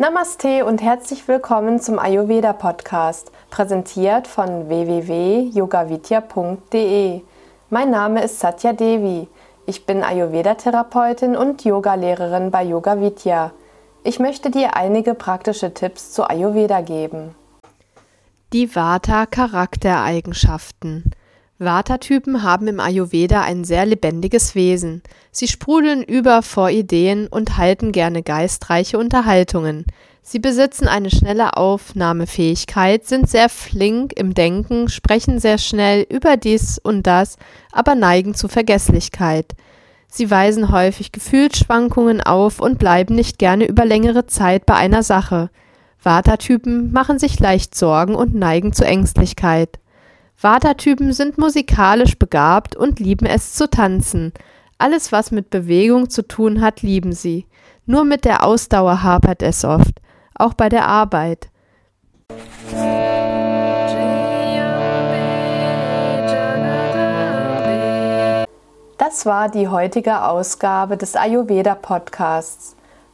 Namaste und herzlich willkommen zum Ayurveda Podcast, präsentiert von www.yogavidya.de. Mein Name ist Satya Devi. Ich bin Ayurveda-Therapeutin und Yogalehrerin bei Yoga Vidya. Ich möchte dir einige praktische Tipps zu Ayurveda geben. Die Vata-Charaktereigenschaften. Vata-Typen haben im Ayurveda ein sehr lebendiges Wesen. Sie sprudeln über vor Ideen und halten gerne geistreiche Unterhaltungen. Sie besitzen eine schnelle Aufnahmefähigkeit, sind sehr flink im Denken, sprechen sehr schnell über dies und das, aber neigen zu Vergesslichkeit. Sie weisen häufig Gefühlsschwankungen auf und bleiben nicht gerne über längere Zeit bei einer Sache. Vata-Typen machen sich leicht Sorgen und neigen zu Ängstlichkeit. Vata-Typen sind musikalisch begabt und lieben es zu tanzen. Alles, was mit Bewegung zu tun hat, lieben sie. Nur mit der Ausdauer hapert es oft, auch bei der Arbeit. Das war die heutige Ausgabe des Ayurveda Podcasts.